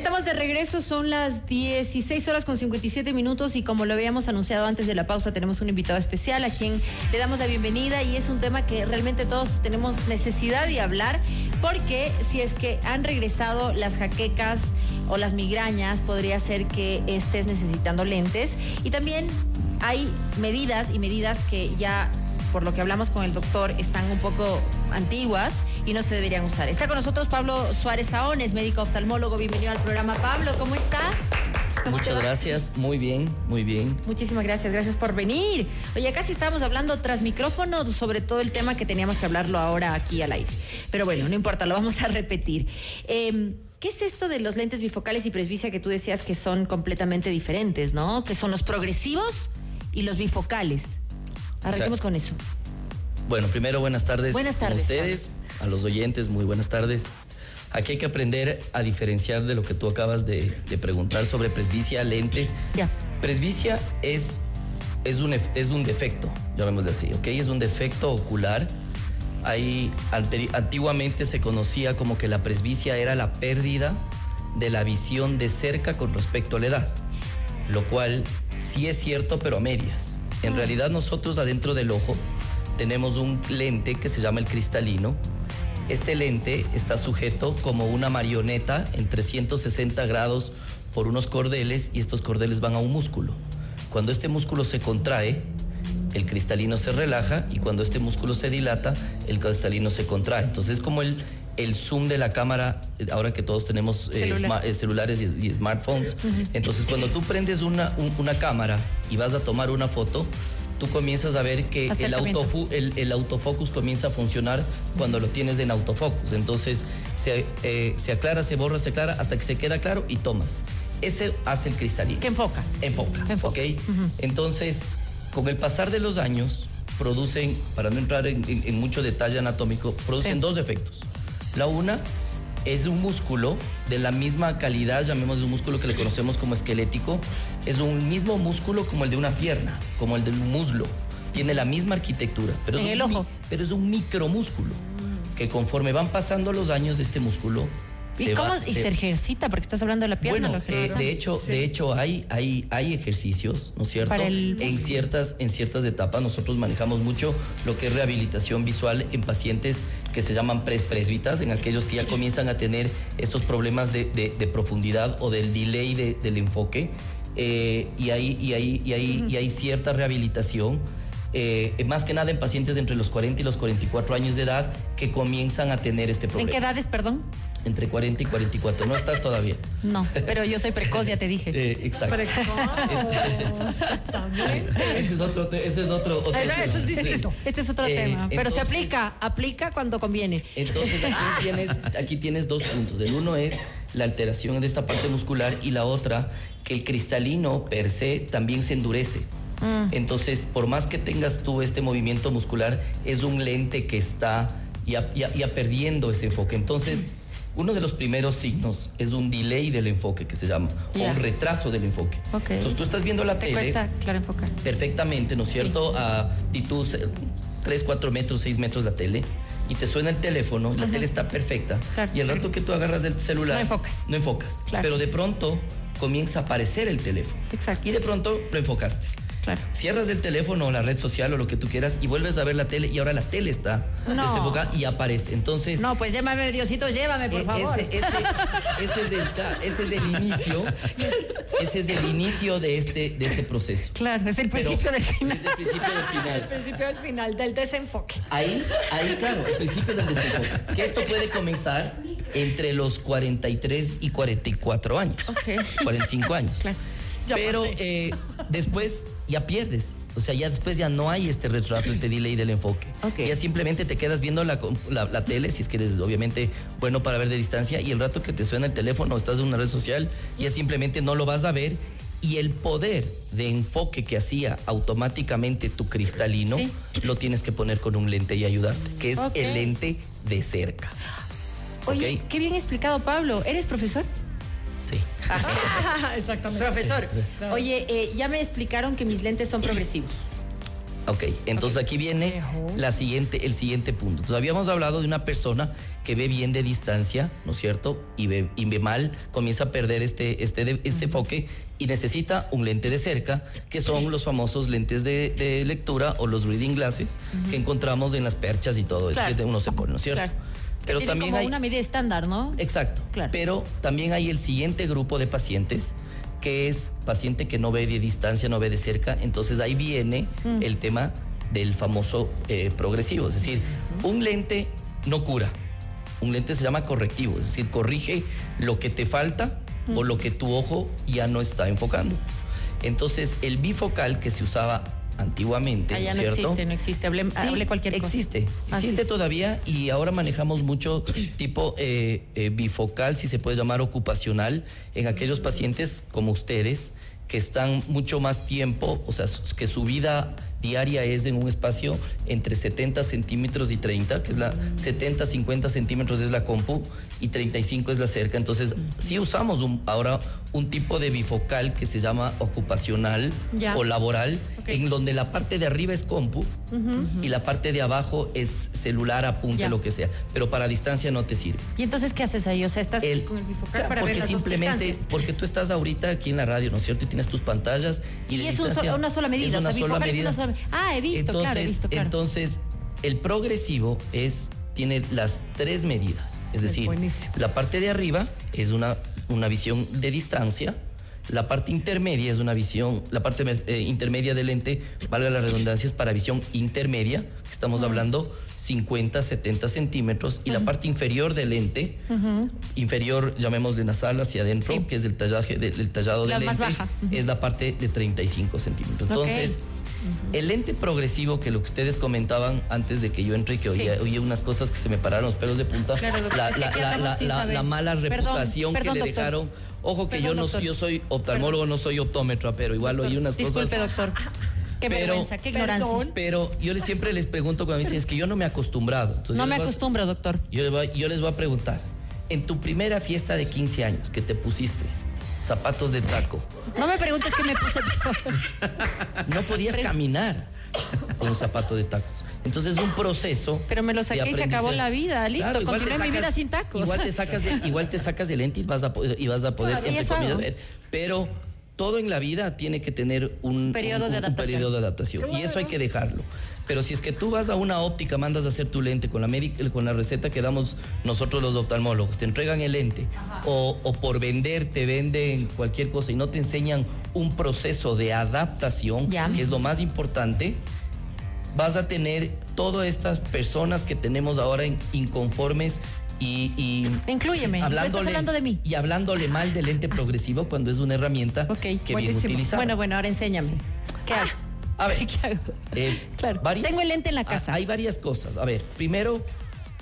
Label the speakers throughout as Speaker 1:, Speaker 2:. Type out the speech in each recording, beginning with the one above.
Speaker 1: Estamos de regreso, son las 16 horas con 57 minutos y como lo habíamos anunciado antes de la pausa, tenemos un invitado especial a quien le damos la bienvenida y es un tema que realmente todos tenemos necesidad de hablar porque si es que han regresado las jaquecas o las migrañas, podría ser que estés necesitando lentes y también hay medidas y medidas que ya por lo que hablamos con el doctor, están un poco antiguas y no se deberían usar. Está con nosotros Pablo Suárez Saones, médico oftalmólogo. Bienvenido al programa. Pablo, ¿cómo estás?
Speaker 2: Muchas gracias, muy bien, muy bien.
Speaker 1: Muchísimas gracias, gracias por venir. Oye, casi estábamos hablando tras micrófono sobre todo el tema que teníamos que hablarlo ahora aquí al aire. Pero bueno, no importa, lo vamos a repetir. Em, ¿Qué es esto de los lentes bifocales y presbicia que tú decías que son completamente diferentes, ¿no? Que son los progresivos y los bifocales. Arranquemos con eso.
Speaker 2: Bueno, primero buenas tardes.
Speaker 1: Buenas tardes.
Speaker 2: A ustedes, a los oyentes, muy buenas tardes. Aquí hay que aprender a diferenciar de lo que tú acabas de, preguntar sobre presbicia, lente.
Speaker 1: Ya.
Speaker 2: Presbicia es, es, un, es un defecto, llamémosle así, ¿ok? Es un defecto ocular. Ahí, antiguamente se conocía como que la presbicia era la pérdida de la visión de cerca con respecto a la edad, lo cual sí es cierto, pero a medias. En realidad nosotros adentro del ojo tenemos un lente que se llama el cristalino. Este lente está sujeto como una marioneta en 360 grados por unos cordeles y estos cordeles van a un músculo. Cuando este músculo se contrae, el cristalino se relaja y cuando este músculo se dilata, el cristalino se contrae. Entonces es como el, el zoom de la cámara, ahora que todos tenemos eh, eh, celulares y, smartphones. Entonces, cuando tú prendes una, una cámara y vas a tomar una foto, tú comienzas a ver que el, el, el, autofocus comienza a funcionar cuando lo tienes en autofocus. Entonces, se, eh, se aclara, se borra, se aclara hasta que se queda claro y tomas. Ese hace el cristalino.
Speaker 1: Que enfoca.
Speaker 2: Enfoca. enfoca. ¿Ok? Entonces, con el pasar de los años, producen, para no entrar en, mucho detalle anatómico, producen dos efectos. La una es un músculo de la misma calidad, llamémoslo un músculo que le conocemos como esquelético, es un mismo músculo como el de una pierna, como el del muslo. Tiene la misma arquitectura, pero,
Speaker 1: es, el ojo.
Speaker 2: pero es un micromúsculo que conforme van pasando los años este músculo
Speaker 1: ¿Y cómo y se, ejercita? Porque estás hablando de la pierna.
Speaker 2: Bueno, eh, de hecho, de hecho hay, hay, hay ejercicios, ¿no es cierto? en ciertas, en ciertas etapas nosotros manejamos mucho lo que es rehabilitación visual en pacientes que se llaman presbitas, en aquellos que ya comienzan a tener estos problemas de, profundidad o del delay del enfoque. Eh, y, hay, y, hay, y, hay, y hay cierta rehabilitación. Eh, más que nada en pacientes entre los 40 y los 44 años de edad que comienzan a tener este problema.
Speaker 1: ¿En qué edades, perdón?
Speaker 2: Entre 40 y 44. No estás todavía.
Speaker 1: No, pero yo soy precoz, ya te dije.
Speaker 2: Eh, exacto. Exactamente. Ese es otro, ese es otro, otro
Speaker 1: tema. Eso es distinto. Este es otro eh, tema. Pero se aplica, aplica cuando conviene.
Speaker 2: Entonces aquí tienes, aquí tienes dos puntos. El uno es la alteración de esta parte muscular y la otra que el cristalino per se también se endurece. Mm. Entonces, por más que tengas tú este movimiento muscular, es un lente que está ya, ya, perdiendo ese enfoque. Entonces, uno de los primeros signos es un delay del enfoque que se llama, o un retraso del enfoque. Entonces tú estás viendo la
Speaker 1: Te
Speaker 2: tele.
Speaker 1: Cuesta, claro, enfocar.
Speaker 2: Perfectamente, ¿no es cierto? A, y tú 3, 4 metros, 6 metros la tele y te suena el teléfono, la tele está perfecta. Y el rato que tú agarras el celular.
Speaker 1: No enfocas.
Speaker 2: No enfocas. Pero de pronto comienza a aparecer el teléfono.
Speaker 1: Exacto.
Speaker 2: Y de pronto lo enfocaste.
Speaker 1: Claro.
Speaker 2: Cierras el teléfono o la red social o lo que tú quieras y vuelves a ver la tele y ahora la tele está desenfocada y aparece. Entonces.
Speaker 1: No, pues llévame, Diosito, llévame, por e-, favor.
Speaker 2: Ese, es el, ese, es el, inicio. Ese es el inicio de este, de este proceso.
Speaker 1: Claro, es el principio del final.
Speaker 2: Es el principio del final.
Speaker 1: El principio del final, del desenfoque.
Speaker 2: Ahí, ahí, claro, el principio del desenfoque. Que esto puede comenzar entre los 43 y 44 años.
Speaker 1: Ok.
Speaker 2: 45 años.
Speaker 1: Claro.
Speaker 2: Pero eh, después ya pierdes. O sea, ya después ya no hay este retraso, este delay del enfoque. Ya simplemente te quedas viendo la, tele, si es que eres obviamente bueno para ver de distancia, y el rato que te suena el teléfono o estás en una red social, ya simplemente no lo vas a ver. Y el poder de enfoque que hacía automáticamente tu cristalino, lo tienes que poner con un lente y ayudarte, que es el lente de cerca.
Speaker 1: Oye, qué bien explicado, Pablo. ¿Eres profesor?
Speaker 2: Sí.
Speaker 1: Exactamente. Profesor, oye, eh, ya me explicaron que mis lentes son progresivos.
Speaker 2: Ok, entonces aquí viene la siguiente, el siguiente punto. Entonces habíamos hablado de una persona que ve bien de distancia, ¿no es cierto? Y ve, y ve mal, comienza a perder este, este, este enfoque y necesita un lente de cerca, que son los famosos lentes de, de lectura o los reading glasses que encontramos en las perchas y todo eso que uno se pone, ¿no es cierto?
Speaker 1: Claro. Pero Tiene también como hay una medida estándar, ¿no?
Speaker 2: Exacto. Claro. Pero también hay el siguiente grupo de pacientes que es paciente que no ve de distancia, no ve de cerca, entonces ahí viene mm. el tema del famoso eh, progresivo, es decir, un lente no cura, un lente se llama correctivo, es decir, corrige lo que te falta o lo que tu ojo ya no está enfocando. Entonces, el bifocal que se usaba antiguamente.
Speaker 1: Allá no existe, no existe. Hable, cualquier
Speaker 2: cosa. Existe, ah, existe todavía y ahora manejamos mucho tipo eh, eh, bifocal, si se puede llamar ocupacional, en aquellos pacientes como ustedes que están mucho más tiempo, o sea, que su vida diaria es en un espacio entre 70 centímetros y 30, que es la 70, 50 centímetros es la compu y 35 es la cerca. Entonces, sí usamos ahora un tipo de bifocal que se llama ocupacional o laboral, en donde la parte de arriba es compu y la parte de abajo es celular, apunte, lo que sea. Pero para distancia no te sirve.
Speaker 1: ¿Y entonces qué haces ahí? O sea, estás con el bifocal para
Speaker 2: porque simplemente, porque tú estás ahorita aquí en la radio, ¿no es cierto? Y tienes tus pantallas.
Speaker 1: Y, es una sola medida.
Speaker 2: Es una sola medida.
Speaker 1: Ah, he visto,
Speaker 2: entonces,
Speaker 1: claro, he visto,
Speaker 2: Entonces, el progresivo es, tiene las tres medidas. Es decir, la parte de arriba es una, una visión de distancia, la parte intermedia es una visión, la parte eh, intermedia del lente, valga la redundancia, es para visión intermedia, que estamos hablando 50, 70 centímetros, y la parte inferior del lente, inferior, llamémosle nasal hacia adentro, que es del, tallaje, del, tallado del lente, es la parte de 35 centímetros. Entonces, el lente progresivo, que lo que ustedes comentaban antes de que yo entre y que oía, unas cosas que se me pararon los pelos de punta, la, mala reputación que le dejaron. Ojo que yo no yo soy oftalmólogo, no soy optómetra, pero igual oí unas
Speaker 1: cosas.
Speaker 2: Disculpe,
Speaker 1: doctor. Qué vergüenza, qué ignorancia.
Speaker 2: Pero yo siempre les pregunto cuando me dicen, es que yo no me he acostumbrado.
Speaker 1: no me acostumbro, doctor.
Speaker 2: Yo les, voy, yo les voy a preguntar, en tu primera fiesta de 15 años que te pusiste, zapatos de taco.
Speaker 1: No me preguntes qué me puse.
Speaker 2: no podías caminar con un zapato de tacos. Entonces es un proceso.
Speaker 1: Pero me lo saqué y se acabó la vida. Listo, continué mi vida sin tacos.
Speaker 2: Igual te sacas de, igual te sacas y vas a, y vas a poder siempre Pero todo en la vida tiene que tener un
Speaker 1: periodo, de, adaptación.
Speaker 2: periodo de adaptación. Y eso hay que dejarlo. Pero si es que tú vas a una óptica, mandas a hacer tu lente con la, con la receta que damos nosotros los oftalmólogos, te entregan el lente o, por vender te venden cualquier cosa y no te enseñan un proceso de adaptación, que es lo más importante, vas a tener todas estas personas que tenemos ahora inconformes y, y
Speaker 1: incluyeme hablándole, hablando de mí
Speaker 2: y hablándole mal del lente progresivo cuando es una herramienta que bien utilizada.
Speaker 1: Bueno, bueno, ahora enséñame. ¿Qué hago?
Speaker 2: A ver, ¿qué hago?
Speaker 1: Eh, claro, tengo el lente en la casa.
Speaker 2: hay varias cosas. A ver, primero,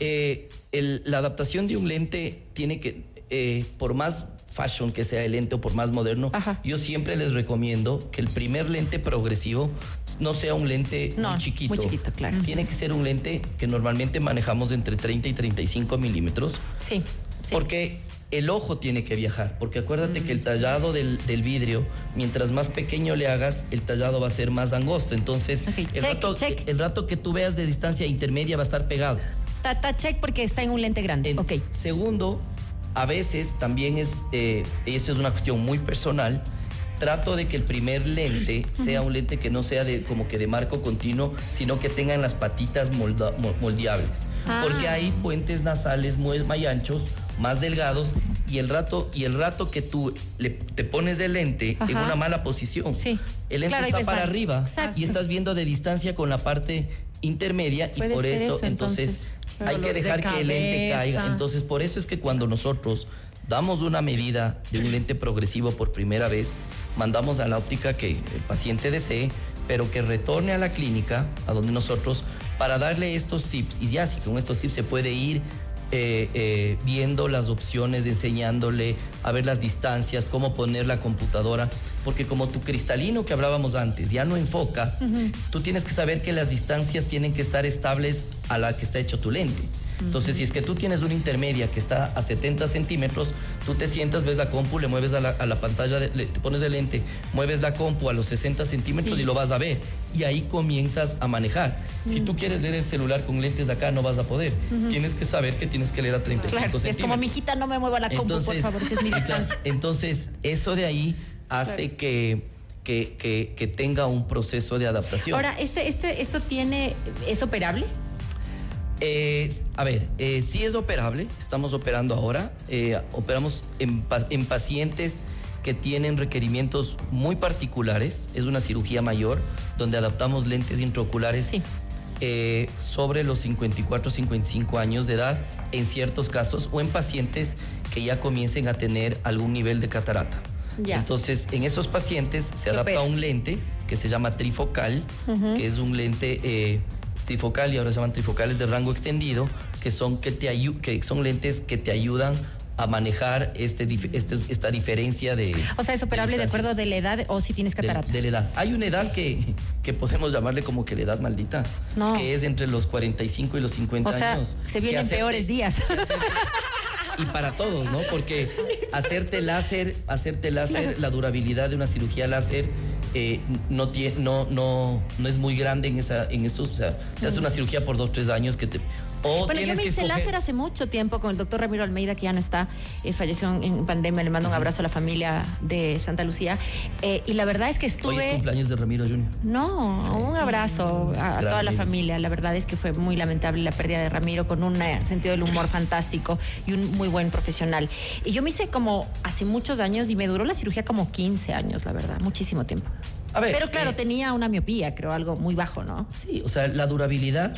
Speaker 2: eh, la adaptación de un lente tiene que, eh, por más fashion que sea el lente o por más moderno, yo siempre les recomiendo que el primer lente progresivo no sea un lente muy chiquito.
Speaker 1: Muy chiquito, claro.
Speaker 2: Tiene que ser un lente que normalmente manejamos entre 30 y 35 milímetros.
Speaker 1: Sí.
Speaker 2: Sí. Porque el ojo tiene que viajar, porque acuérdate que el tallado del, vidrio, mientras más pequeño le hagas, el tallado va a ser más angosto. Entonces, el, rato, que tú veas de distancia intermedia va a estar pegado.
Speaker 1: Tata check porque está en un lente grande. ok.
Speaker 2: Segundo, a veces también es, eh, y esto es una cuestión muy personal, trato de que el primer lente sea un lente que no sea de como que de marco continuo, sino que tengan las patitas moldeables. Ah. Porque hay puentes nasales muy, muy anchos más delgados y el rato y el rato que tú le, te pones el lente en una mala posición, el lente está para arriba y estás viendo de distancia con la parte intermedia y por eso, entonces, hay que dejar que el lente caiga. Entonces por eso es que cuando nosotros damos una medida de un lente progresivo por primera vez, mandamos a la óptica que el paciente desee, pero que retorne a la clínica, a donde nosotros, para darle estos tips. Y ya si con estos tips se puede ir eh, eh, viendo las opciones, enseñándole a ver las distancias, cómo poner la computadora, porque como tu cristalino que hablábamos antes ya no enfoca, tú tienes que saber que las distancias tienen que estar estables a la que está hecho tu lente. Entonces, si es que tú tienes una intermedia que está a 70 centímetros, tú te sientas, ves la compu, le mueves a la, pantalla, te pones el lente, mueves la compu a los 60 centímetros y lo vas a ver. Y ahí comienzas a manejar. Si tú quieres leer el celular con lentes de acá, no vas a poder. Tienes que saber que tienes que leer a 35 centímetros.
Speaker 1: Es como, mijita, no me mueva la compu, por favor, es mi distancia.
Speaker 2: Entonces, eso de ahí hace que que, tenga un proceso de adaptación.
Speaker 1: Ahora, ¿este, este, ¿esto tiene, es operable?
Speaker 2: a ver, eh, sí es operable, estamos operando ahora, eh, operamos en, pacientes que tienen requerimientos muy particulares, es una cirugía mayor, donde adaptamos lentes intraoculares eh, sobre los 54, 55 años de edad, en ciertos casos, o en pacientes que ya comiencen a tener algún nivel de catarata. Entonces, en esos pacientes se, adapta un lente que se llama trifocal, que es un lente eh, trifocal y ahora se llaman trifocales de rango extendido, que son, que te que son lentes que te ayudan a manejar este, este, esta diferencia de...
Speaker 1: O sea, es operable de, acuerdo de la edad o si tienes cataratas.
Speaker 2: De, la edad. Hay una edad que, que podemos llamarle como que la edad maldita, no. que es entre los 45 y los 50
Speaker 1: o sea,
Speaker 2: años.
Speaker 1: Se vienen peores días.
Speaker 2: y para todos, ¿no? Porque hacerte láser, hacerte láser, la durabilidad de una cirugía láser eh, no, tiene, no, no, no es muy grande en, esa, en eso. O sea, te hace una cirugía por dos, tres años que te
Speaker 1: bueno, yo me hice láser hace mucho tiempo con el doctor Ramiro Almeida, que ya no está, eh, falleció en pandemia. Le mando un abrazo a la familia de Santa Lucía. Eh, y la verdad es que estuve. Hoy
Speaker 2: es cumpleaños de Ramiro Junior.
Speaker 1: No, un abrazo a, toda la familia. La verdad es que fue muy lamentable la pérdida de Ramiro, con un eh, sentido del humor fantástico y un muy buen profesional. Y yo me hice como hace muchos años y me duró la cirugía como 15 años, la verdad, muchísimo tiempo. A ver, Pero claro, tenía una miopía, creo, algo muy bajo, ¿no?
Speaker 2: Sí, o sea, la durabilidad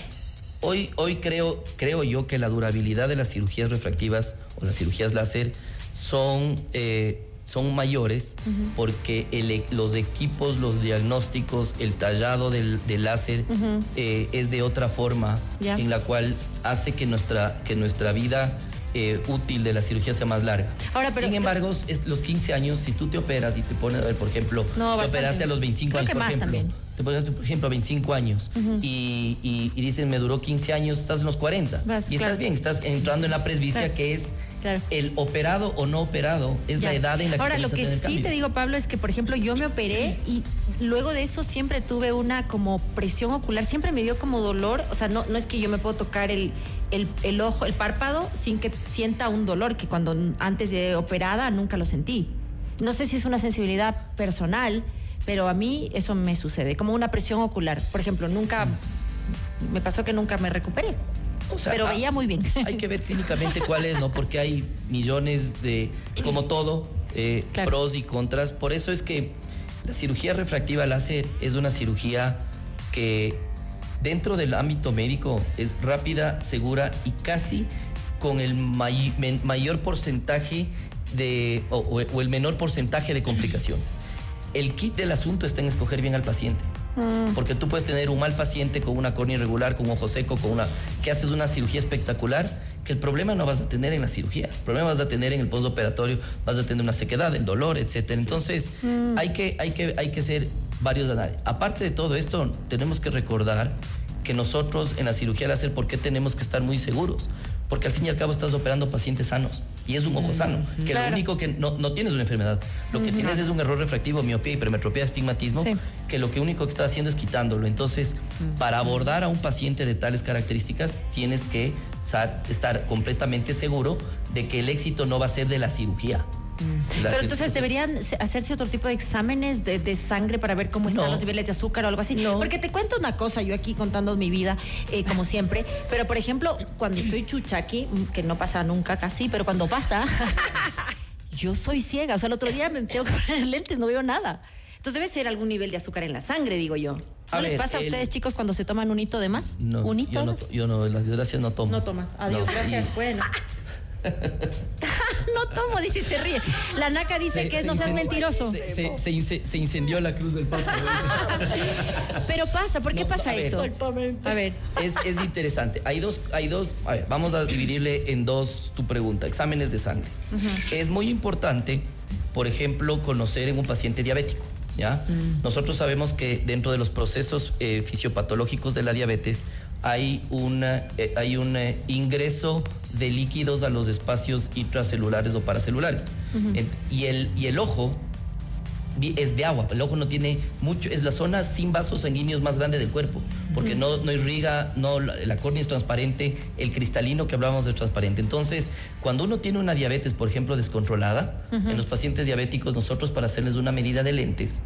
Speaker 2: Hoy, hoy creo, creo yo que la durabilidad de las cirugías refractivas o las cirugías láser son, eh, son mayores porque e, los equipos, los diagnósticos, el tallado del, láser eh, es de otra forma en la cual hace que nuestra, que nuestra vida eh, útil de la cirugía sea más larga. Ahora, pero, Sin embargo, los 15 años, si tú te operas y te pones, a ver, por ejemplo, te operaste a los 25 años, por ejemplo, te pones, por ejemplo, a 25 años y, y, dicen, me duró 15 años, estás en los 40. y estás bien, estás entrando en la presbicia que es el operado o no operado, es la edad en la que
Speaker 1: Ahora, lo que sí te digo, Pablo, es que, por ejemplo, yo me operé y luego de eso siempre tuve una como presión ocular, siempre me dio como dolor, o sea, no, no es que yo me puedo tocar el el, ojo, el párpado, sin que sienta un dolor que cuando antes de operada nunca lo sentí. No sé si es una sensibilidad personal, pero a mí eso me sucede, como una presión ocular. Por ejemplo, nunca, me pasó que nunca me recuperé. pero veía muy bien.
Speaker 2: Hay que ver clínicamente cuál es, ¿no? Porque hay millones de, como todo, eh, pros y contras. Por eso es que la cirugía refractiva láser es una cirugía que dentro del ámbito médico es rápida, segura y casi con el mayor porcentaje de, o, el menor porcentaje de complicaciones. El kit del asunto está en escoger bien al paciente. Mm. Porque tú puedes tener un mal paciente con una córnea irregular, con un ojo seco, con una que haces una cirugía espectacular, que el problema no vas a tener en la cirugía, el problema vas a tener en el postoperatorio, vas a tener una sequedad, el dolor, etcétera. Entonces, mm. hay que hay que hay que ser varios análisis. Aparte de todo esto, tenemos que recordar que nosotros en la cirugía láser, ¿por qué tenemos que estar muy seguros? Porque al fin y al cabo estás operando pacientes sanos y es un ojo sano, que lo único que no, no, tienes una enfermedad, lo que tienes es un error refractivo, miopía, hipermetropía, astigmatismo, que lo que único que estás haciendo es quitándolo. Entonces, para abordar a un paciente de tales características, tienes que estar completamente seguro de que el éxito no va a ser de la cirugía,
Speaker 1: pero entonces deberían hacerse otro tipo de exámenes de, sangre para ver cómo están los niveles de azúcar o algo así. Porque te cuento una cosa, yo aquí contando mi vida, eh, como siempre, pero por ejemplo, cuando estoy chuchaqui, que no pasa nunca casi, pero cuando pasa, yo soy ciega. O sea, el otro día me tengo que poner lentes, no veo nada. Entonces debe ser algún nivel de azúcar en la sangre, digo yo. ¿No les pasa a ustedes, chicos, cuando se toman un hito de más?
Speaker 2: No,
Speaker 1: ¿Un hito?
Speaker 2: Yo no, yo no, las desgracias no tomo.
Speaker 1: No tomas. Adiós, gracias. Bueno. no tomo, dice y se ríe. La naca dice que no seas mentiroso.
Speaker 2: Se, incendió la cruz del Papa.
Speaker 1: Pero pasa, ¿por qué pasa eso?
Speaker 2: Exactamente. A ver. Es, interesante. Hay dos, hay dos, a ver, vamos a dividirle en dos tu pregunta, exámenes de sangre. Es muy importante, por ejemplo, conocer en un paciente diabético. ¿Ya? Mm. Nosotros sabemos que dentro de los procesos eh, fisiopatológicos de la diabetes hay, eh, hay un eh, ingreso de líquidos a los espacios intracelulares o paracelulares. y, el, y el ojo es de agua. El ojo no tiene mucho, es la zona sin vasos sanguíneos más grande del cuerpo, porque no, no irriga, no, la, córnea es transparente, el cristalino que hablábamos de transparente. Entonces, cuando uno tiene una diabetes, por ejemplo, descontrolada, en los pacientes diabéticos, nosotros para hacerles una medida de lentes,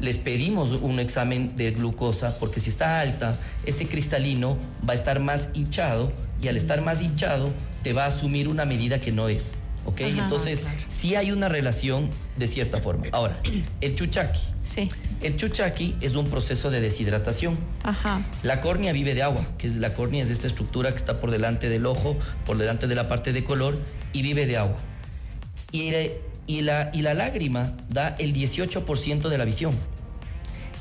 Speaker 2: les pedimos un examen de glucosa, porque si está alta, ese cristalino va a estar más hinchado y al estar más hinchado te va a asumir una medida que no es. ¿ok? Entonces, sí hay una relación de cierta forma. Ahora, el chuchaqui.
Speaker 1: Sí.
Speaker 2: El chuchaqui es un proceso de deshidratación.
Speaker 1: Ajá.
Speaker 2: La córnea vive de agua, que es la córnea es esta estructura que está por delante del ojo, por delante de la parte de color y vive de agua. Y, y, la, y la lágrima da el 18% de la visión.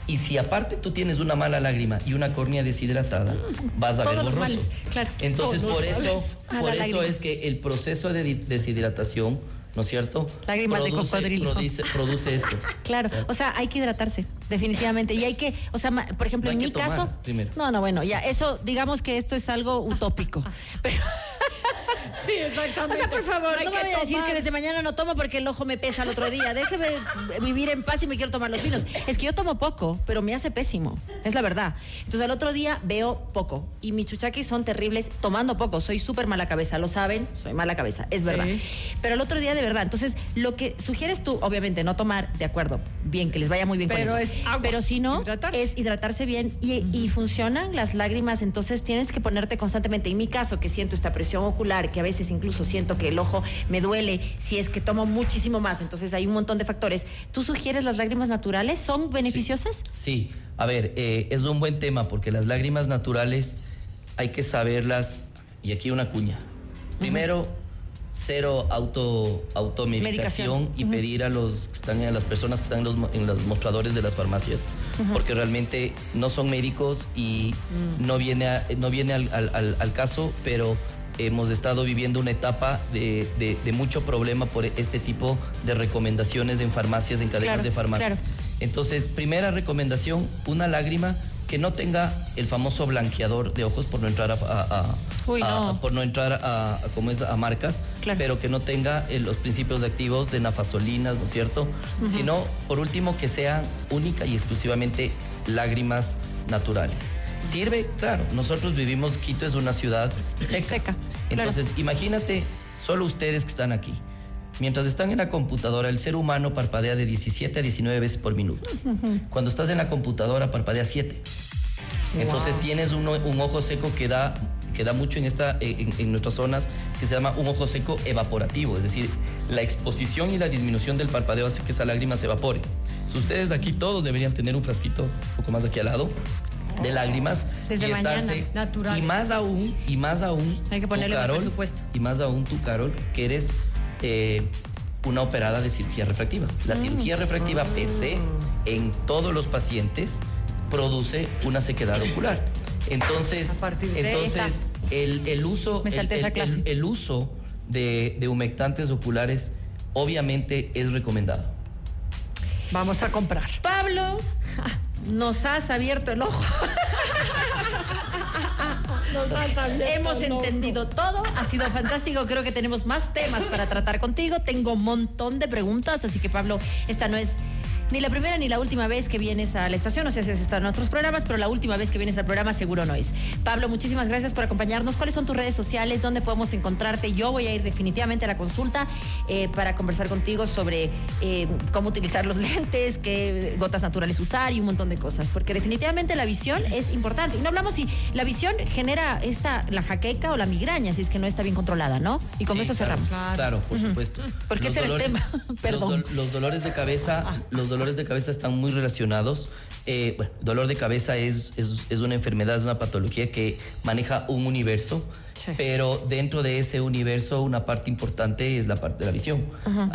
Speaker 2: Y si aparte tú tienes una mala lágrima y una córnea deshidratada, vas a ver borroso.
Speaker 1: claro.
Speaker 2: Entonces, por eso, por eso es que el proceso de deshidratación, ¿no es cierto?
Speaker 1: Lágrimas produce, de cocodrilo.
Speaker 2: Produce, esto.
Speaker 1: Claro, o sea, hay que hidratarse, definitivamente. Y hay que, o sea, por ejemplo, en mi caso. No, no, bueno, ya, eso, digamos que esto es algo utópico. Pero.
Speaker 3: Sí, exactamente.
Speaker 1: O sea, por favor, no, me voy a decir que desde mañana no tomo porque el ojo me pesa el otro día. Déjeme vivir en paz y me quiero tomar los vinos. Es que yo tomo poco, pero me hace pésimo. Es la verdad. Entonces, al otro día veo poco. Y mis chuchaquis son terribles tomando poco. Soy súper mala cabeza. Lo saben, soy mala cabeza. Es verdad. Pero el otro día, de verdad. Entonces, lo que sugieres tú, obviamente, no tomar, de acuerdo, bien, que les vaya muy bien
Speaker 3: pero
Speaker 1: con
Speaker 3: eso. Es agua.
Speaker 1: Pero si no, es hidratarse bien. Y, y funcionan las lágrimas. Entonces, tienes que ponerte constantemente. En mi caso, que siento esta presión ocular, que a veces incluso siento que el ojo me duele si es que tomo muchísimo más. Entonces hay un montón de factores. ¿Tú sugieres las lágrimas naturales? ¿Son beneficiosas?
Speaker 2: Sí, a ver, eh, es un buen tema porque las lágrimas naturales hay que saberlas, y aquí una cuña. Primero, cero auto automedicación y pedir a los que están a las personas que están en los, en los mostradores de las farmacias porque realmente no son médicos y mm. no viene no viene al, al, al, caso pero hemos estado viviendo una etapa de, mucho problema por este tipo de recomendaciones en farmacias, en cadenas de farmacia. Entonces, primera recomendación, una lágrima que no tenga el famoso blanqueador de ojos por no entrar a, por no entrar a, como es a marcas, pero que no tenga eh, los principios de activos de nafazolinas, ¿no es cierto? Sino, por último, que sean única y exclusivamente lágrimas naturales. Sirve, claro, nosotros vivimos, Quito es una ciudad seca. Entonces, imagínate, solo ustedes que están aquí. Mientras están en la computadora, el ser humano parpadea de 17 a 19 veces por minuto. Cuando estás en la computadora, parpadea 7. Entonces tienes un, ojo seco que da, que da mucho en, esta, en, nuestras zonas, que se llama un ojo seco evaporativo. Es decir, la exposición y la disminución del parpadeo hace que esa lágrima se evapore. ustedes aquí todos deberían tener un frasquito un poco más aquí al lado, de lágrimas
Speaker 1: Desde
Speaker 2: y
Speaker 1: mañana,
Speaker 2: natural. Y más aún, y más aún,
Speaker 1: hay que ponerle
Speaker 2: Carol,
Speaker 1: presupuesto.
Speaker 2: Y más aún tú, Carol, que eres eh, una operada de cirugía refractiva. La mm. cirugía refractiva per se en todos los pacientes produce una sequedad ocular. Entonces, entonces el, uso, el, uso de, de humectantes oculares obviamente es recomendado.
Speaker 3: Vamos a comprar.
Speaker 1: Pablo, nos has abierto el ojo. Nos has abierto Hemos entendido todo, ha sido fantástico. Creo que tenemos más temas para tratar contigo. Tengo un montón de preguntas, así que Pablo, esta no es ni la primera ni la última vez que vienes a la estación. No sé si has estado en otros programas, pero la última vez que vienes al programa seguro no es. Pablo, muchísimas gracias por acompañarnos. ¿Cuáles son tus redes sociales? ¿Dónde podemos encontrarte? Yo voy a ir definitivamente a la consulta eh, para conversar contigo sobre eh, cómo utilizar los lentes, qué gotas naturales usar y un montón de cosas. Porque definitivamente la visión es importante. Y no hablamos si la visión genera esta, la jaqueca o la migraña, si es que no está bien controlada, ¿no? Y con eso cerramos.
Speaker 2: Claro, por supuesto.
Speaker 1: Porque ese era el tema. Perdón.
Speaker 2: Los, dolores de cabeza, ah. los dolores de cabeza están muy relacionados. Eh, bueno, dolor de cabeza es, es, una enfermedad, es una patología que maneja un universo, pero dentro de ese universo una parte importante es la parte de la visión.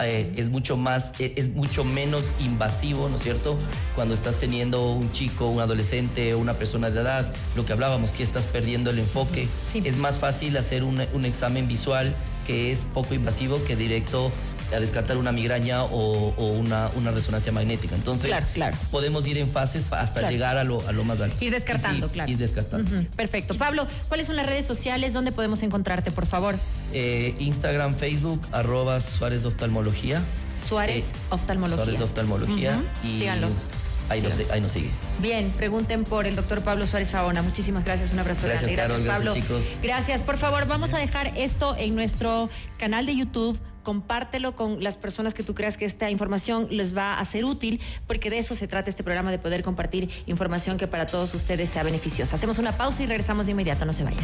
Speaker 2: Eh, es mucho más, e, es, mucho menos invasivo, ¿no es cierto? Cuando estás teniendo un chico, un adolescente una persona de edad, lo que hablábamos, que estás perdiendo el enfoque, es más fácil hacer un, un examen visual que es poco invasivo que directo a descartar una migraña o, o una, una resonancia magnética. Entonces,
Speaker 1: Claro, claro.
Speaker 2: podemos ir en fases hasta
Speaker 1: Claro.
Speaker 2: llegar a lo, a lo más alto.
Speaker 1: Ir descartando,
Speaker 2: Y sí,
Speaker 1: claro.
Speaker 2: Ir descartando.
Speaker 1: Perfecto. Pablo, ¿cuáles son las redes sociales? ¿Dónde podemos encontrarte, por favor?
Speaker 2: Eh, Instagram, Facebook, arroba Suárez Oftalmología.
Speaker 1: Suárez
Speaker 2: Eh,
Speaker 1: Oftalmología.
Speaker 2: Suárez Oftalmología. Y
Speaker 1: síganlos.
Speaker 2: Ahí nos, ahí nos sigue.
Speaker 1: Bien, pregunten por el doctor Pablo Suárez Saona. Muchísimas gracias, un abrazo
Speaker 2: Gracias,
Speaker 1: grande. Gracias,
Speaker 2: Carol, gracias,
Speaker 1: Pablo.
Speaker 2: chicos.
Speaker 1: Gracias. Por favor, vamos a dejar esto en nuestro canal de YouTube. Compártelo con las personas que tú creas que esta información les va a ser útil, porque de eso se trata este programa, de poder compartir información que para todos ustedes sea beneficiosa. Hacemos una pausa y regresamos de inmediato, no se vayan.